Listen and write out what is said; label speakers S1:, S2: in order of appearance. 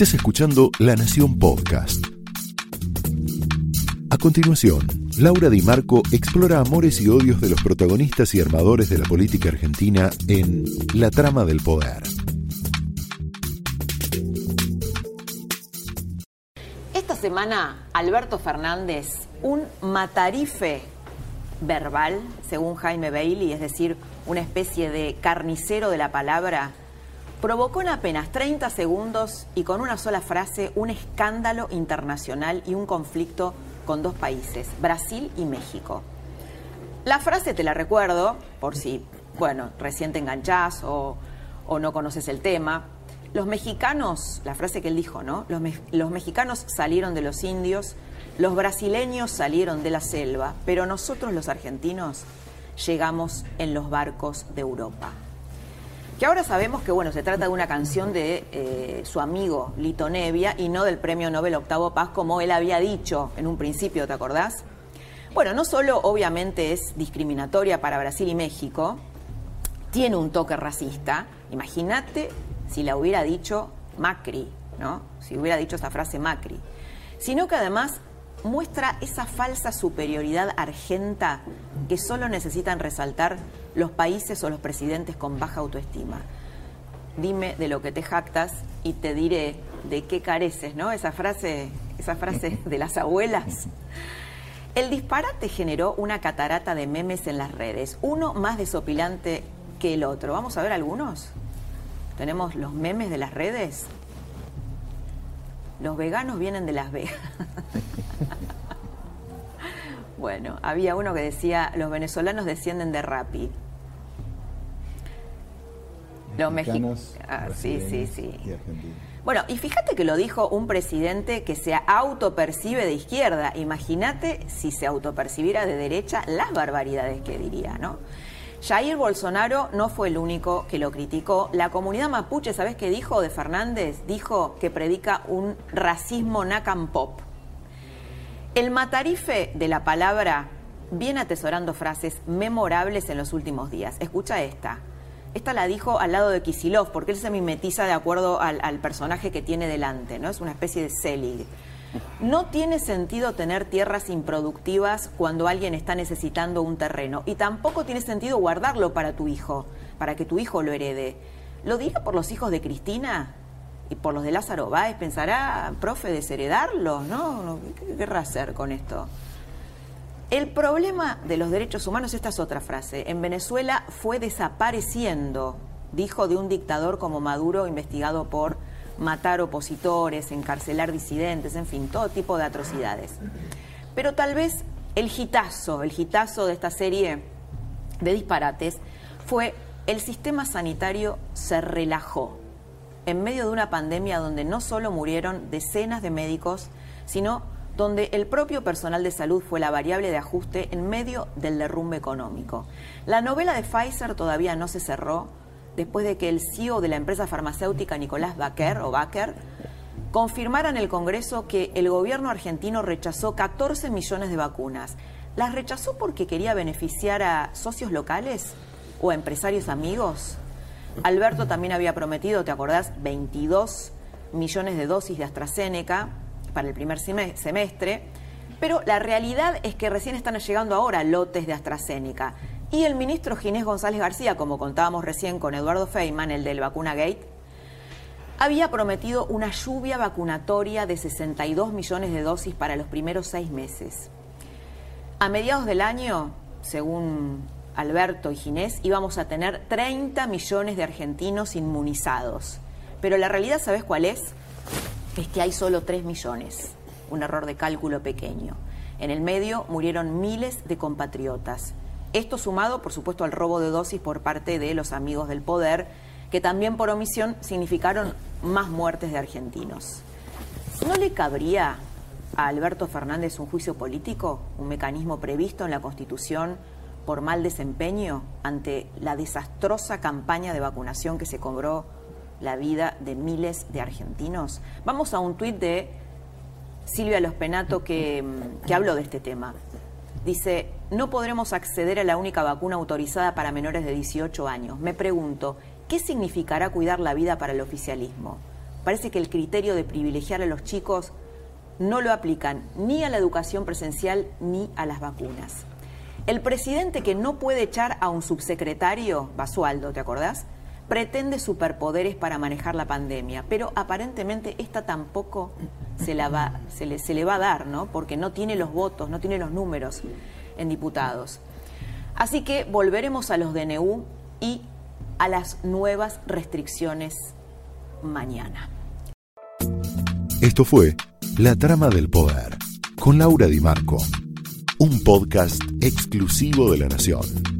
S1: Estás escuchando La Nación Podcast. A continuación, Laura Di Marco explora amores y odios de los protagonistas y armadores de la política argentina en La trama del poder.
S2: Esta semana, Alberto Fernández, un matarife verbal, según Jaime Bailey, es decir, una especie de carnicero de la palabra, provocó en apenas 30 segundos y con una sola frase un escándalo internacional y un conflicto con dos países, Brasil y México. La frase te la recuerdo, por si, bueno, recién te enganchás o, no conoces el tema. Los mexicanos, la frase que él dijo, ¿no? Los mexicanos salieron de los indios, los brasileños salieron de la selva, pero nosotros los argentinos llegamos en los barcos de Europa que ahora sabemos que bueno, se trata de una canción de eh, su amigo Lito Nevia y no del premio Nobel Octavo Paz como él había dicho en un principio, ¿te acordás? Bueno, no solo obviamente es discriminatoria para Brasil y México, tiene un toque racista. Imagínate si la hubiera dicho Macri, ¿no? Si hubiera dicho esta frase Macri. Sino que además muestra esa falsa superioridad argenta que solo necesitan resaltar los países o los presidentes con baja autoestima. Dime de lo que te jactas y te diré de qué careces, ¿no? Esa frase, esa frase de las abuelas. El disparate generó una catarata de memes en las redes, uno más desopilante que el otro. Vamos a ver algunos. Tenemos los memes de las redes. Los veganos vienen de Las Vegas. bueno, había uno que decía, los venezolanos descienden de Rappi. Los mexicanos. Ah, sí, sí, sí. bueno, y fíjate que lo dijo un presidente que se autopercibe de izquierda. Imagínate si se autopercibiera de derecha las barbaridades que diría, ¿no? Jair Bolsonaro no fue el único que lo criticó. La comunidad mapuche, ¿sabes qué dijo de Fernández? Dijo que predica un racismo nakam pop. El matarife de la palabra viene atesorando frases memorables en los últimos días. Escucha esta. Esta la dijo al lado de Kisilov, porque él se mimetiza de acuerdo al, personaje que tiene delante, ¿no? Es una especie de Selig. No tiene sentido tener tierras improductivas cuando alguien está necesitando un terreno y tampoco tiene sentido guardarlo para tu hijo, para que tu hijo lo herede. ¿Lo dirá por los hijos de Cristina y por los de Lázaro Báez? ¿Pensará, profe, desheredarlo? ¿No? ¿Qué querrá hacer con esto? El problema de los derechos humanos, esta es otra frase, en Venezuela fue desapareciendo, dijo de un dictador como Maduro investigado por matar opositores, encarcelar disidentes, en fin, todo tipo de atrocidades. Pero tal vez el gitazo, el gitazo de esta serie de disparates fue el sistema sanitario se relajó en medio de una pandemia donde no solo murieron decenas de médicos, sino donde el propio personal de salud fue la variable de ajuste en medio del derrumbe económico. La novela de Pfizer todavía no se cerró, después de que el CEO de la empresa farmacéutica Nicolás Baker o Baker confirmara en el Congreso que el gobierno argentino rechazó 14 millones de vacunas. ¿Las rechazó porque quería beneficiar a socios locales o a empresarios amigos? Alberto también había prometido, ¿te acordás?, 22 millones de dosis de AstraZeneca para el primer semestre, pero la realidad es que recién están llegando ahora lotes de AstraZeneca. Y el ministro Ginés González García, como contábamos recién con Eduardo Feynman, el del Vacuna Gate, había prometido una lluvia vacunatoria de 62 millones de dosis para los primeros seis meses. A mediados del año, según Alberto y Ginés, íbamos a tener 30 millones de argentinos inmunizados. Pero la realidad, ¿sabes cuál es? Es que hay solo 3 millones. Un error de cálculo pequeño. En el medio murieron miles de compatriotas. Esto sumado, por supuesto, al robo de dosis por parte de los amigos del poder, que también por omisión significaron más muertes de argentinos. ¿No le cabría a Alberto Fernández un juicio político, un mecanismo previsto en la Constitución por mal desempeño ante la desastrosa campaña de vacunación que se cobró la vida de miles de argentinos? Vamos a un tuit de Silvia Los Penato que, que habló de este tema. Dice, no podremos acceder a la única vacuna autorizada para menores de 18 años. Me pregunto, ¿qué significará cuidar la vida para el oficialismo? parece que el criterio de privilegiar a los chicos no lo aplican ni a la educación presencial ni a las vacunas. El presidente que no puede echar a un subsecretario, Basualdo, ¿te acordás? Pretende superpoderes para manejar la pandemia, pero aparentemente esta tampoco se, le, le va a dar, ¿no? Porque no tiene los votos, no tiene los números en diputados. Así que volveremos a los DNU y a las nuevas restricciones mañana.
S1: Esto fue La Trama del Poder con Laura Di Marco, un podcast exclusivo de La Nación.